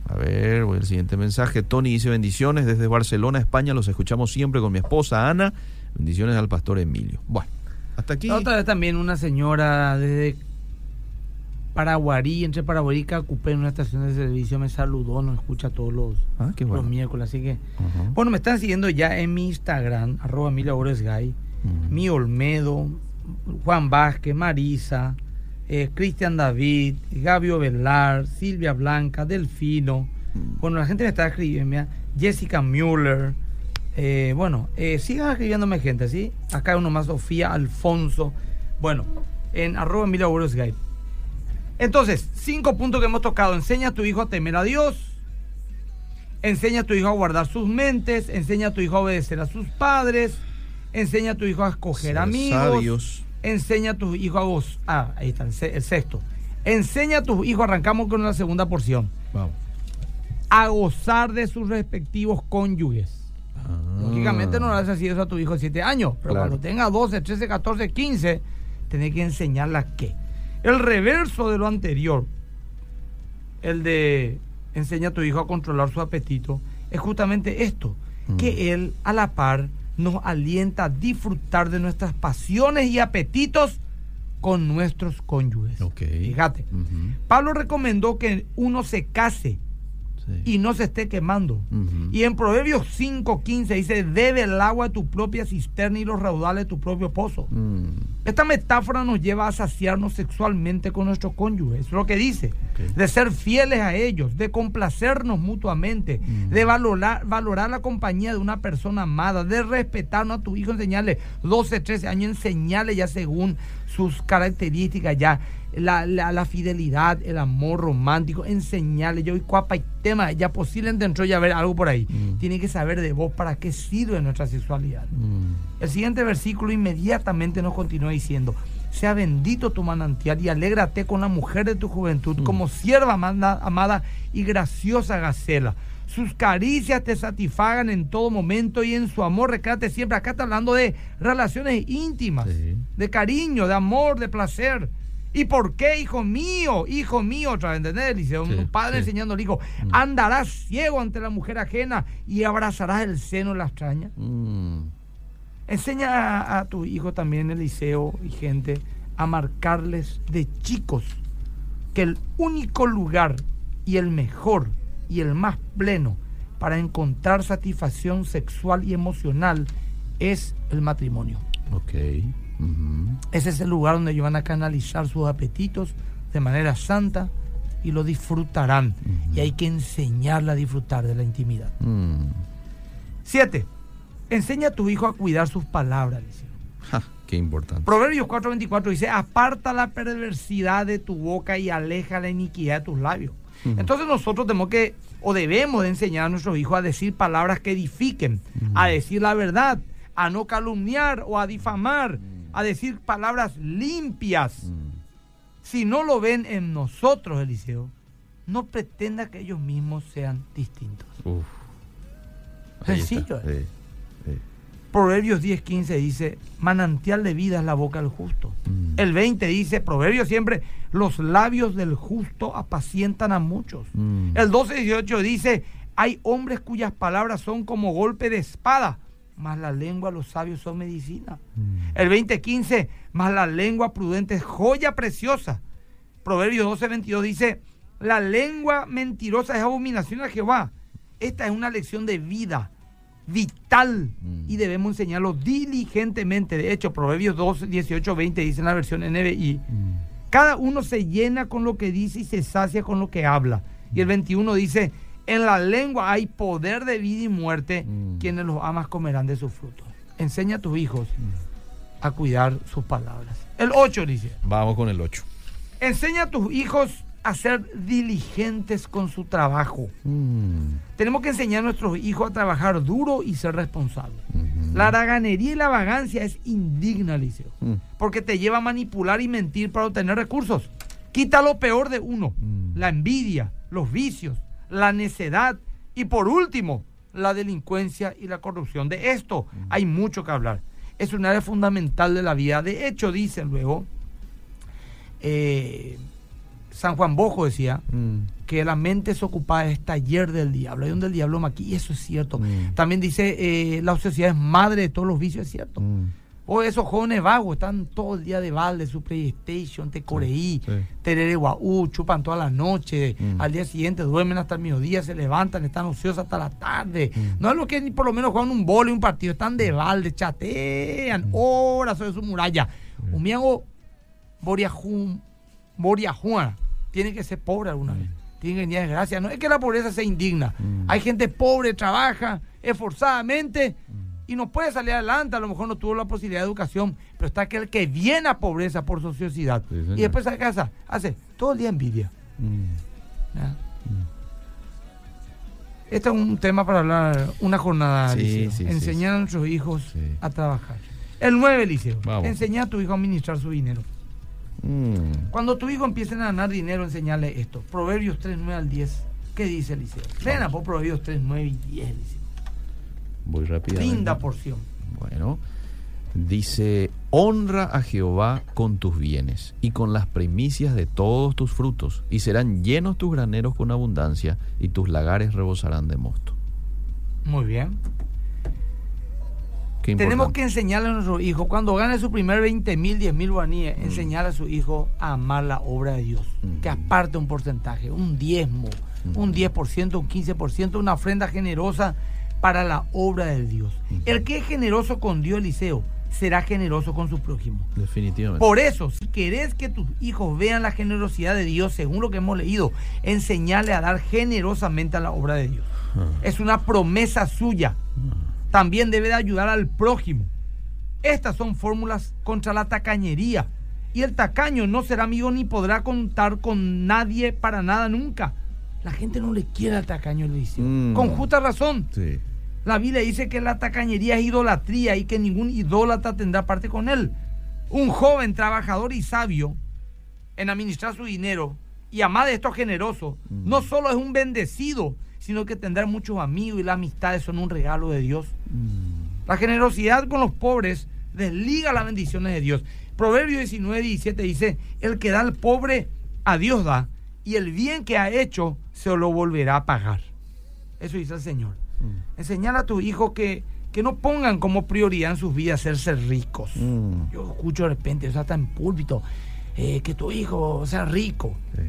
a ver, voy al siguiente mensaje. Tony dice bendiciones desde Barcelona, España. Los escuchamos siempre con mi esposa Ana. Bendiciones al pastor Emilio. Bueno, hasta aquí. Otra vez también una señora desde Paraguarí, entre Paraguarí y Cacupé, en una estación de servicio, me saludó, nos escucha todos los, Ah, qué bueno. los miércoles. Así que, bueno, me están siguiendo ya en mi Instagram, arroba Agüero Sgay, Ujú. mi Olmedo, Juan Vázquez, Marisa, eh, Cristian David, Gabio Velar, Silvia Blanca, Delfino. Bueno, la gente me está escribiendo, mira, Jessica Müller. eh, bueno, eh, sigan escribiéndome gente, ¿sí? Acá hay uno más, Sofía Alfonso. Bueno, en arroba Emilio Agüero Sgay. Entonces, cinco puntos que hemos tocado. Enseña a tu hijo a temer a Dios. Enseña a tu hijo a guardar sus mentes. Enseña a tu hijo a obedecer a sus padres. Enseña a tu hijo a escoger Ser amigos. sabios. Enseña a tu hijo a goz. Ah, ahí está, el, se- el sexto. Enseña a tus hijos, arrancamos con la segunda porción, Vamos. a gozar de sus respectivos cónyuges. Ah. Lógicamente no le haces así eso a tu hijo de 7 años, pero Claro. cuando tenga 12, 13, 14, 15, tenés que enseñarla qué. El reverso de lo anterior, el de enseña a tu hijo a controlar su apetito, es justamente esto, Mm. que él a la par nos alienta a disfrutar de nuestras pasiones y apetitos con nuestros cónyuges. Fíjate. Pablo recomendó que uno se case Sí. y no se esté quemando. Y en Proverbios 5.15 dice, debe el agua a tu propia cisterna y los raudales a tu propio pozo. Mm. Esta metáfora nos lleva a saciarnos sexualmente con nuestro cónyuge. Es lo que dice. De ser fieles a ellos, de complacernos mutuamente, Mm. de valorar, valorar la compañía de una persona amada, de respetarnos a tu hijo, enseñarle 12, 13 años, enseñarle ya según sus características, ya la, la- la fidelidad, el amor romántico, enseñarle. Yo y cuapa y tema, ya posiblemente entró ya ver algo por ahí. Mm. Tiene que saber de vos para qué sirve nuestra sexualidad. Mm. El siguiente versículo inmediatamente nos continúa diciendo, sea bendito tu manantial y alégrate con la mujer de tu juventud, Mm. como sierva amada, amada y graciosa gacela. Sus caricias te satisfagan en todo momento y en su amor recréate siempre. Acá está hablando de relaciones íntimas, Sí. de cariño, de amor, de placer. ¿Y por qué, hijo mío? Hijo mío, otra vez, ¿entendés? Dice un Sí, padre sí. enseñando al hijo, Mm. andarás ciego ante la mujer ajena y abrazarás el seno de la extraña. Mm. Enseña a, a tu hijo también, Eliseo y gente, a marcarles de chicos que el único lugar y el mejor y el más pleno para encontrar satisfacción sexual y emocional es el matrimonio. Ok. Ese es el lugar donde ellos van a canalizar sus apetitos de manera santa y lo disfrutarán. Y hay que enseñarle a disfrutar de la intimidad. Mm. Siete, enseña a tu hijo a cuidar sus palabras. Ja, qué importante. Proverbios 4:24 dice, aparta la perversidad de tu boca y aleja la iniquidad de tus labios. Entonces nosotros tenemos que, o debemos de enseñar a nuestros hijos a decir palabras que edifiquen, a decir la verdad, a no calumniar o a difamar, a decir palabras limpias. Si no lo ven en nosotros, Eliseo, no pretenda que ellos mismos sean distintos. Uf. Sencillo, eh. Sí. Proverbios 10:15 dice, manantial de vida es la boca del justo. Mm. El 20 dice, Proverbios siempre, los labios del justo apacientan a muchos. Mm. El 12:18 dice, hay hombres cuyas palabras son como golpe de espada, mas la lengua de los sabios son medicina. Mm. El 20:15, mas la lengua prudente es joya preciosa. Proverbios 12:22 dice, la lengua mentirosa es abominación a Jehová. Esta es una lección de vida vital Mm. y debemos enseñarlo diligentemente. De hecho, Proverbios 12, 18, 20 dice en la versión NBI, Mm. cada uno se llena con lo que dice y se sacia con lo que habla. Y el 21 dice, en la lengua hay poder de vida y muerte, Mm. quienes los amas comerán de sus frutos. Enseña a tus hijos a cuidar sus palabras. El 8 dice, Vamos con el 8. enseña a tus hijos a ser diligentes con su trabajo. Mm. Tenemos que enseñar a nuestros hijos a trabajar duro y ser responsables. La haraganería y la vagancia es indigna, Eliseo. Mm. Porque te lleva a manipular y mentir para obtener recursos. Quita lo peor de uno. Mm. La envidia, los vicios, la necedad y por último, la delincuencia y la corrupción. De esto hay mucho que hablar. Es un área fundamental de la vida. De hecho, dice luego, eh, San Juan Bojo decía, Mm. que la mente es ocupada es taller del diablo. Hay donde el diablo aquí eso es cierto. Mm. También dice, eh, la ociosidad es madre de todos los vicios, es cierto. Mm. O esos jóvenes vagos están todo el día de balde, su PlayStation, te coreí, sí. terere guaú, chupan toda la noche, Mm. al día siguiente duermen hasta el mediodía, se levantan, están ociosos hasta la tarde. No es lo que ni por lo menos juegan un bolo y un partido, están de balde, chatean horas sobre su muralla. Un miago Boriajum, Boriajuana, tiene que ser pobre alguna vez. Tiene que venir desgracia. No es que la pobreza sea indigna. Mm. Hay gente pobre, trabaja esforzadamente y no puede salir adelante. A lo mejor no tuvo la posibilidad de educación, pero está aquel que viene a pobreza por su ociosidad. Sí, y después a casa hace todo el día envidia. Mm. Este es un tema para hablar una jornada, Sí, Liceo. sí, sí, Enseñar a nuestros hijos a trabajar. El 9, Liceo. Vamos. Enseñar a tu hijo a administrar su dinero. Mm. Cuando tu hijo empiece a ganar dinero, enseñarle esto. Proverbios 3, 9 al 10. ¿Qué dice Eliseo? Ven a por Proverbios 3, 9 y 10, Eliseo. Voy rápidamente. Linda porción. Bueno, dice, honra a Jehová con tus bienes y con las primicias de todos tus frutos, y serán llenos tus graneros con abundancia, y tus lagares rebosarán de mosto. Muy bien. Tenemos que enseñarle a nuestro hijo, cuando gane su primer 20 mil, 10 mil guaníes, enseñarle a su hijo a amar la obra de Dios. Mm. Que aparte un porcentaje, un diezmo, un 10%, un 15%, una ofrenda generosa para la obra de Dios. El que es generoso con Dios, Eliseo, será generoso con su prójimo. Definitivamente. Por eso, si querés que tus hijos vean la generosidad de Dios, según lo que hemos leído, enseñarle a dar generosamente a la obra de Dios. Ah. Es una promesa suya. También debe de ayudar al prójimo. Estas son fórmulas contra la tacañería. Y el tacaño no será amigo ni podrá contar con nadie para nada nunca. La gente no le quiere al tacaño, le dice. Mm. Con justa razón. Sí. La Biblia dice que la tacañería es idolatría y que ningún idólatra tendrá parte con él. Un joven trabajador y sabio en administrar su dinero y amar de esto generoso, Mm. no solo es un bendecido, sino que tendrá muchos amigos y las amistades son un regalo de Dios. Mm. La generosidad con los pobres desliga las bendiciones de Dios. Proverbio 19, 17 dice, el que da al pobre, a Dios da, y el bien que ha hecho se lo volverá a pagar. Eso dice el Señor. Mm. Enseñar a tu hijo que, que no pongan como prioridad en sus vidas hacerse ricos. Mm. Yo escucho de repente, o sea, está en púlpito, eh, que tu hijo sea rico. Sí.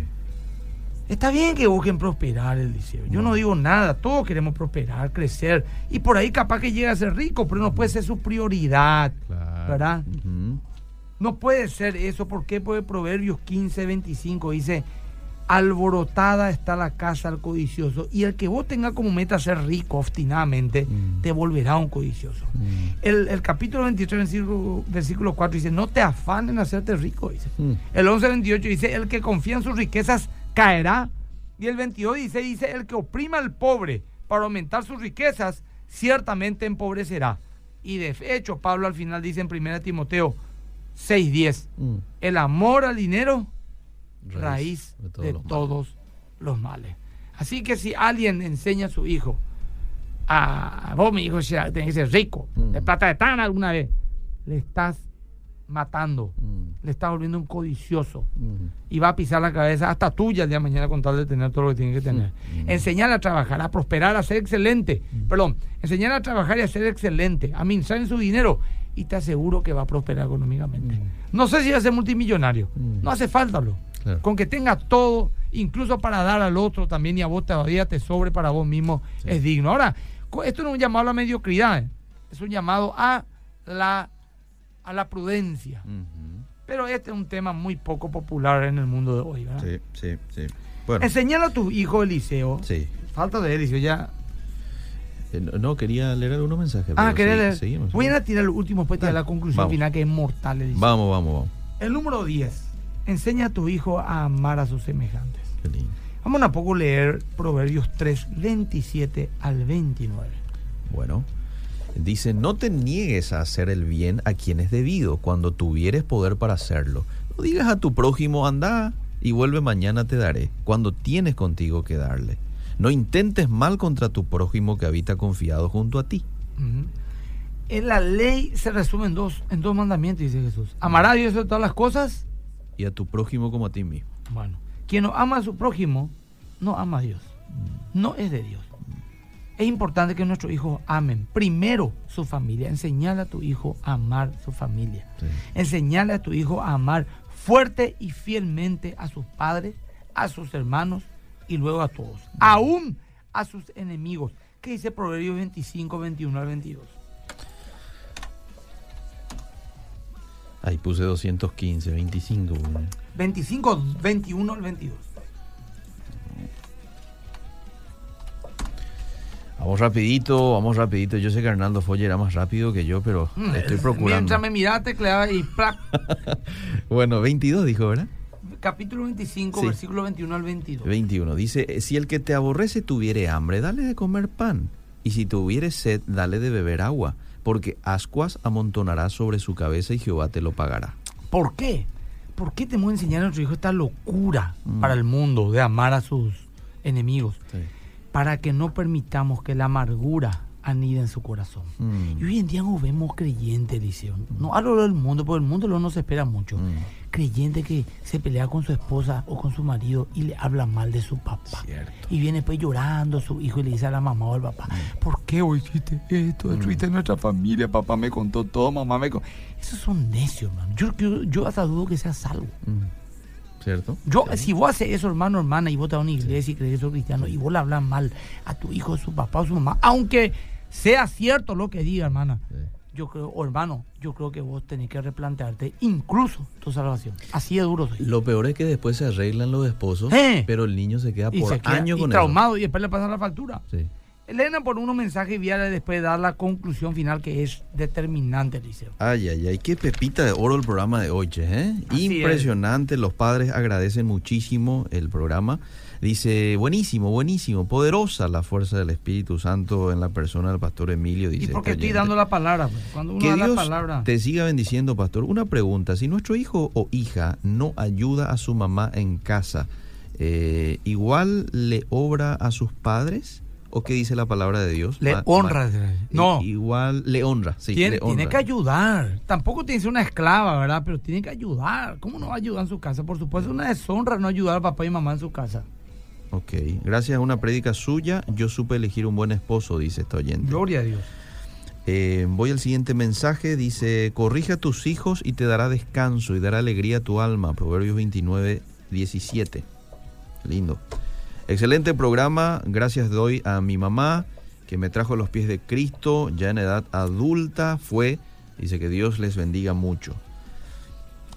Está bien que busquen prosperar el liceo. Yo no digo nada, todos queremos prosperar, crecer. Y por ahí capaz que llegue a ser rico, pero no puede ser su prioridad. Claro. ¿Verdad? No puede ser eso. ¿Por qué? Porque Proverbios 15, 25 dice, alborotada está la casa al codicioso. Y el que vos tengas como meta ser rico obstinadamente, Mm. te volverá un codicioso. Mm. El, el capítulo 23, versículo, versículo 4 dice, no te afanen en hacerte rico, dice. Mm. El 11, 28 dice, el que confía en sus riquezas caerá. Y el 22 dice, dice, el que oprima al pobre para aumentar sus riquezas, ciertamente empobrecerá. Y de hecho, Pablo al final dice en 1 Timoteo 6:10, Mm. el amor al dinero, raíz, de, todos los todos los males. Así que si alguien enseña a su hijo, a vos mi hijo tenés que ser rico, Mm. de plata de tan alguna vez, le estás matando, Mm. Le estás volviendo un codicioso y va a pisar la cabeza hasta tuya el día de mañana con tal de tener todo lo que tiene que tener. Mm. Enseñar a trabajar, a prosperar, a ser excelente. Perdón, enseñar a trabajar y a ser excelente, a administrar en su dinero y te aseguro que va a prosperar económicamente. No sé si va a ser multimillonario, no hace falta. Claro. Con que tengas todo, incluso para dar al otro también y a vos todavía te sobre para vos mismo, Sí. es digno. Ahora, esto no es un llamado a la mediocridad, ¿eh? es un llamado a la, a la prudencia. Pero este es un tema muy poco popular en el mundo de hoy, ¿verdad? Sí, sí, sí. Bueno, Enseñar a tu hijo Eliseo. sí. Falta de Eliseo ya. Eh, no, quería leer algunos mensajes. Ah, sí, leer? seguimos, Voy a tirar el último después de la conclusión vamos. final que es mortal, Eliseo. Vamos, vamos, vamos. El número 10. Enseña a tu hijo a amar a sus semejantes. Qué lindo. Vamos a poco leer Proverbios 3, 27 al 29. Bueno, Dice, no te niegues a hacer el bien a quien es debido cuando tuvieres poder para hacerlo. No digas a tu prójimo, anda y vuelve mañana te daré, cuando tienes contigo que darle. No intentes mal contra tu prójimo que habita confiado junto a ti. En la ley se resume en dos, en dos mandamientos, dice Jesús. Amará a Dios sobre todas las cosas. Y a tu prójimo como a ti mismo. Bueno, quien no ama a su prójimo, no ama a Dios. No es de Dios. Es importante que nuestros hijos amen primero su familia. Enseñale a tu hijo a amar su familia. Sí. Enseñale a tu hijo a amar fuerte y fielmente a sus padres, a sus hermanos y luego a todos. Aún a sus enemigos. ¿Qué dice Proverbios 25, 21 al 22? Ahí puse 215, 25. 25, 21 al 22. Vamos rapidito, vamos rapidito. Yo sé que Hernando Folle era más rápido que yo, pero Mm, estoy procurando. Mientras me miraste, cleaba y ¡plac! Bueno, 22 dijo, ¿verdad? capítulo 25, Sí. versículo 21 al 22. 21. Dice, si el que te aborrece tuviere hambre, dale de comer pan. Y si tuviere sed, dale de beber agua. Porque ascuas amontonará sobre su cabeza y Jehová te lo pagará. ¿Por qué? ¿Por qué tenemos que enseñar a nuestro hijo esta locura Mm. para el mundo de amar a sus enemigos? Sí. Para que no permitamos que la amargura anida en su corazón. Mm. Y hoy en día no vemos creyentes, dice. No hablo del mundo, porque el mundo no se espera mucho. Mm. Creyente que se pelea con su esposa o con su marido y le habla mal de su papá. Cierto. Y viene pues llorando su hijo y le dice a la mamá o al papá, Mm. ¿por qué hoy hiciste esto? Destruiste nuestra familia, papá me contó todo, mamá me contó. Esos son necios, hermano. Yo, yo, yo hasta dudo que sea salvo. ¿Cierto? Yo, si vos haces eso, hermano, hermana, y vos te vas a una iglesia y crees que sos cristiano, y vos le hablas mal a tu hijo, a su papá o su mamá, aunque sea cierto lo que diga, hermana, Sí. yo creo, o hermano, yo creo que vos tenés que replantearte incluso tu salvación. Así de duro soy. Lo peor es que después se arreglan los esposos, Eh. pero el niño se queda Y por se queda años y con traumado y después le pasan la factura. Sí. Elena por unos mensajes viales después de dar la conclusión final que es determinante, Liceo. Ay, ay, ay, qué pepita de oro el programa de hoy, ¿eh? Así Impresionante, los padres agradecen muchísimo el programa. Dice, buenísimo, buenísimo, poderosa la fuerza del Espíritu Santo en la persona del pastor Emilio, dice. Y porque estoy dando la palabra, pues. cuando uno Que da la palabra. te siga bendiciendo, pastor. Una pregunta, si nuestro hijo o hija no ayuda a su mamá en casa, eh, ¿igual le obra a sus padres? ¿O qué dice la palabra de Dios? Le honra. No. Igual le honra, sí. tiene, le tiene honra. que ayudar. Tampoco tiene que ser una esclava, ¿verdad? Pero tiene que ayudar. ¿Cómo no va a ayudar en su casa? Por supuesto, es una deshonra no ayudar a papá y mamá en su casa. Ok, gracias a una prédica suya, yo supe elegir un buen esposo, dice esta oyente. Gloria a Dios. Eh, voy al siguiente mensaje, dice, corrige a tus hijos y te dará descanso y dará alegría a tu alma, Proverbios 29, 17. Lindo. Excelente programa, gracias doy a mi mamá que me trajo a los pies de Cristo, ya en edad adulta fue, dice que Dios les bendiga mucho.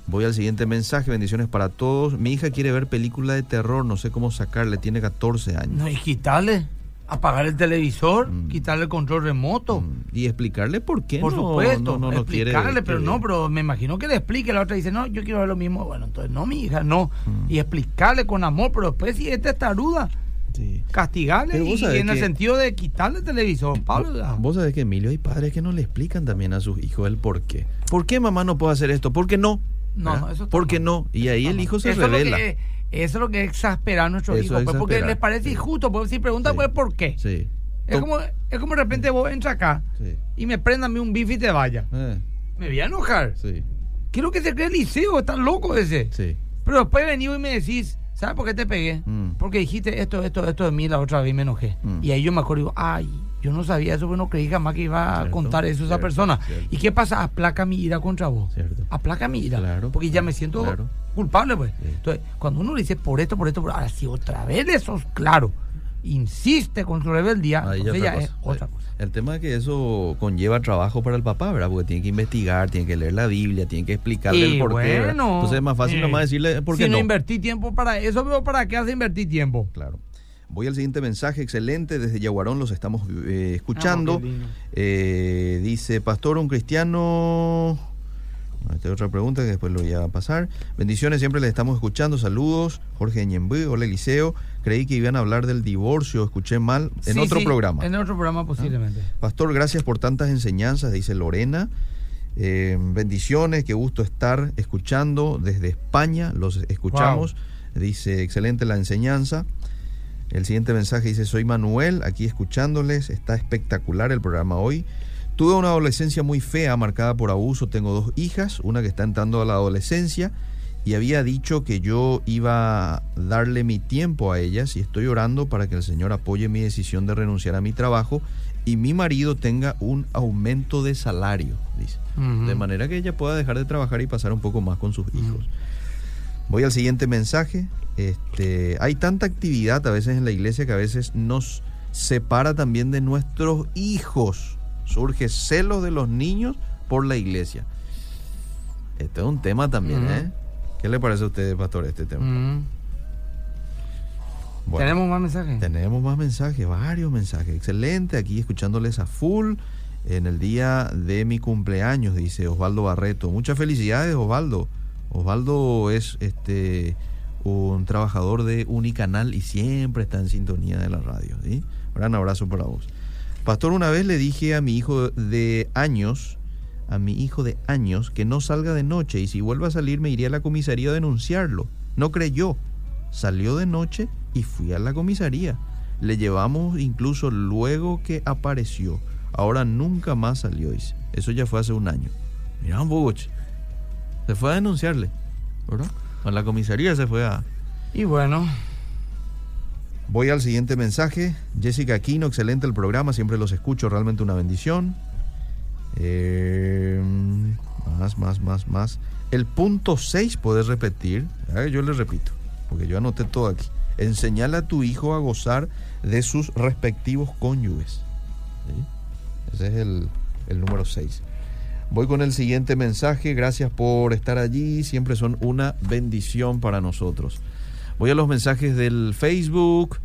Voy al siguiente mensaje, bendiciones para todos. Mi hija quiere ver película de terror, no sé cómo sacarle, tiene 14 años. No, y quitarle, apagar el televisor, Mm. quitarle el control remoto. Mm, Y explicarle por qué Por no, supuesto, no, no lo quiere. explicarle, pero no, pero me imagino que le explique. La otra dice, no, yo quiero ver lo mismo. Bueno, entonces no, mi hija, no. Mm. Y explicarle con amor, pero después si esta es taruda, Sí. castigarle y, en el sentido de quitarle el televisor. Pablo, Vos sabés que Emilio hay padres que no le explican también a sus hijos el por qué. ¿Por qué mamá no puede hacer esto? ¿Por qué no? No, no, eso está ¿Por qué mal. no? Y ahí el hijo se eso Es revela. que, eso es lo que exaspera a nuestros Eso hijos, es pues, porque exasperar, les parece injusto. Pues si preguntan, pues, ¿por qué? Sí. Es como, es como de repente vos entras acá Sí. y me prendan a mí un bife y te vaya. Eh, Me voy a enojar. sí. ¿Qué es lo que se cree el liceo? Está loco ese. Sí. Pero después venís y me decís, ¿sabes por qué te pegué? Mm. Porque dijiste esto, esto, esto de mí la otra vez y me enojé. Mm. Y ahí yo me acuerdo y digo, ay, yo no sabía eso, porque no creí jamás que iba a Cierto, contar eso a esa cierto, persona. cierto. ¿Y qué pasa? Aplaca mi ira contra vos. Aplaca mi ira. Claro, porque ya me siento claro. Culpable, pues. Sí. Entonces, cuando uno le dice por esto, por esto, por ahora si otra vez le sos claro, insiste con su rebeldía, Ahí ya entonces otra ya es otra Sí. cosa. El tema es que eso conlleva trabajo para el papá, ¿verdad? Porque tiene que investigar, tiene que leer la Biblia, tiene que explicarle Y el por qué. ¿verdad? bueno, Entonces es más fácil eh, nomás decirle por qué si no, no. invertí tiempo para eso, pero ¿para qué hace invertir tiempo? Claro. Voy al siguiente mensaje, excelente, desde Yaguarón los estamos eh, escuchando. Ah, lindo. Eh, dice, pastor, un cristiano Esta es otra pregunta que después lo voy a pasar. Bendiciones, siempre les estamos escuchando. Saludos. Jorge Ñembú, hola Eliseo. Creí que iban a hablar del divorcio, escuché mal en Sí, otro sí, programa. En otro programa posiblemente. Pastor, gracias por tantas enseñanzas, dice Lorena. Eh, bendiciones, qué gusto estar escuchando desde España, los escuchamos. Dice, excelente la enseñanza. El siguiente mensaje dice, soy Manuel, aquí escuchándoles, está espectacular el programa hoy. Tuve una adolescencia muy fea, marcada por abuso, tengo dos hijas, una que está entrando a la adolescencia y había dicho que yo iba a darle mi tiempo a ellas y estoy orando para que el Señor apoye mi decisión de renunciar a mi trabajo y mi marido tenga un aumento de salario, dice. De manera que ella pueda dejar de trabajar y pasar un poco más con sus hijos. Voy al siguiente mensaje. Este, hay tanta actividad a veces en la iglesia que a veces nos separa también de nuestros hijos. Surge celos de los niños por la iglesia. Este es un tema también. ¿eh? ¿Qué le parece a usted, pastor, este tema? Mm. Bueno. ¿Tenemos más mensajes? Tenemos más mensajes, varios mensajes. Excelente, aquí escuchándoles a full en el día de mi cumpleaños, dice Osvaldo Barreto. Muchas felicidades, Osvaldo. Osvaldo es este un trabajador de Unicanal y siempre está en sintonía de la radio. ¿sí? Gran abrazo para vos. Pastor, una vez le dije a mi hijo de años, a mi hijo de años, que no salga de noche y si vuelve a salir me iría a la comisaría a denunciarlo. No creyó. Salió de noche y fui a la comisaría. Le llevamos incluso luego que apareció. Ahora nunca más salió. Eso ya fue hace un año. Mirá un poco. Se fue a denunciarle, ¿verdad? A la comisaría se fue a... Y bueno, Voy al siguiente mensaje. Jessica Aquino, excelente el programa, siempre los escucho, realmente una bendición. Eh, más, más, más, más. El punto 6, ¿puedes repetir? Yo le repito, porque yo anoté todo aquí. Enseñale a tu hijo a gozar de sus respectivos cónyuges. Ese es el, el número 6. Voy con el siguiente mensaje. Gracias por estar allí. Siempre son una bendición para nosotros. Voy a los mensajes del Facebook.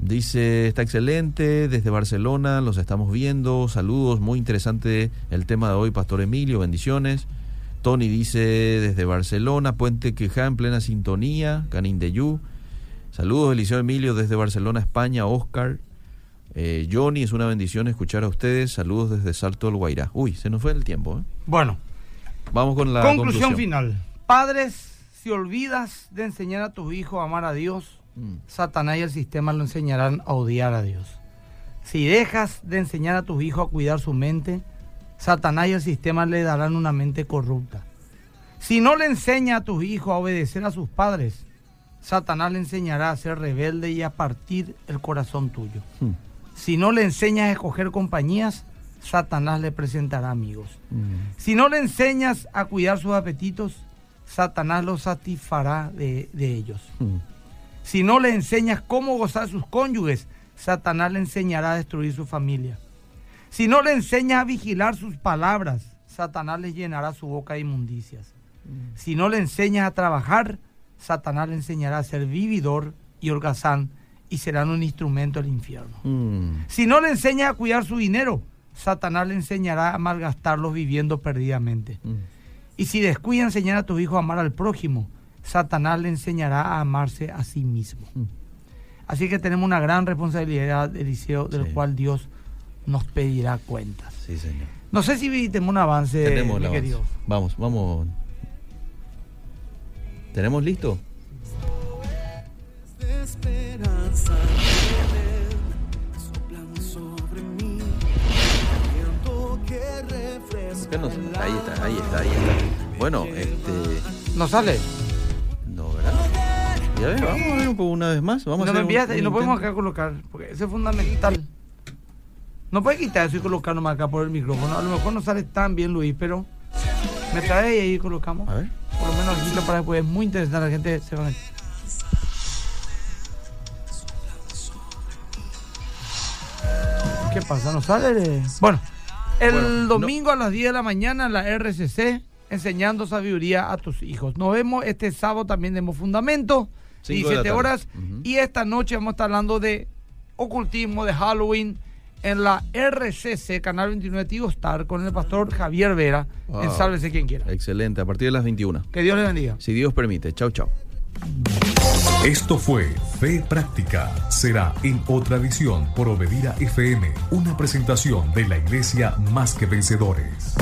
Dice, está excelente, desde Barcelona, los estamos viendo. Saludos, muy interesante el tema de hoy, Pastor Emilio, bendiciones. Tony dice, desde Barcelona, Puente Quijá en plena sintonía, Canindeyú. Saludos, Eliseo Emilio, desde Barcelona, España, Oscar. Eh, Johnny, es una bendición escuchar a ustedes. Saludos desde Salto del Guairá. Uy, se nos fue el tiempo. ¿eh? bueno. Vamos con la conclusión, conclusión, final. Padres, si olvidas de enseñar a tus hijos a amar a Dios, Mm. Satanás y el sistema lo enseñarán a odiar a Dios. Si dejas de enseñar a tus hijos a cuidar su mente, Satanás y el sistema le darán una mente corrupta. Si no le enseña a tus hijos a obedecer a sus padres, Satanás le enseñará a ser rebelde y a partir el corazón tuyo. Mm. Si no le enseñas a escoger compañías, Satanás le presentará amigos. Mm. Si no le enseñas a cuidar sus apetitos, Satanás los satisfará de, de ellos. Mm. Si no le enseñas cómo gozar sus cónyuges, Satanás le enseñará a destruir su familia. Si no le enseñas a vigilar sus palabras, Satanás le llenará su boca de inmundicias. Si no le enseñas a trabajar, Satanás le enseñará a ser vividor y holgazán y serán un instrumento del infierno. Mm. Si no le enseñas a cuidar su dinero, Satanás le enseñará a malgastarlos viviendo perdidamente. Mm. Y si descuida enseñar a tus hijos a amar al prójimo, Satanás le enseñará a amarse a sí mismo. Mm. Así que tenemos una gran responsabilidad, Eliseo, del Sí. cual Dios nos pedirá cuentas. Sí, señor. No sé si tenemos un avance, Tenemos mi avance. querido. Vamos, vamos. ¿Tenemos listo? de esperanza refresca ¿Qué nos- el Ahí está, ahí está, ahí está. Bueno, este. ¿No sale? No, ¿verdad? Ya ves, vamos a ver un poco una vez más. Vamos no a me un- envías y un no podemos acá colocar, porque eso es fundamental. No puedes quitar eso y colocarlo más acá por el micrófono. A lo mejor no sale tan bien, Luis, pero me trae y ahí colocamos. A ver. Por lo menos aquí para después es muy interesante. La gente se va a ¿Qué pasa? ¿No sale? Bueno, el Bueno, no- domingo a las 10 de la mañana en la RCC, enseñando sabiduría a tus hijos. Nos vemos este sábado también tenemos fundamento, Cinco de la 17 tarde. horas. Y esta noche vamos a estar hablando de ocultismo, de Halloween en la RCC, Canal 29 Tigo Star, con el pastor Javier Vera, en Wow. Sálvese quien quiera. Excelente, a partir de las 21. Que Dios le bendiga. Si Dios permite. Chau, chau. Esto fue Fe Práctica. Será en otra edición por Obedira FM, una presentación de la Iglesia Más que Vencedores.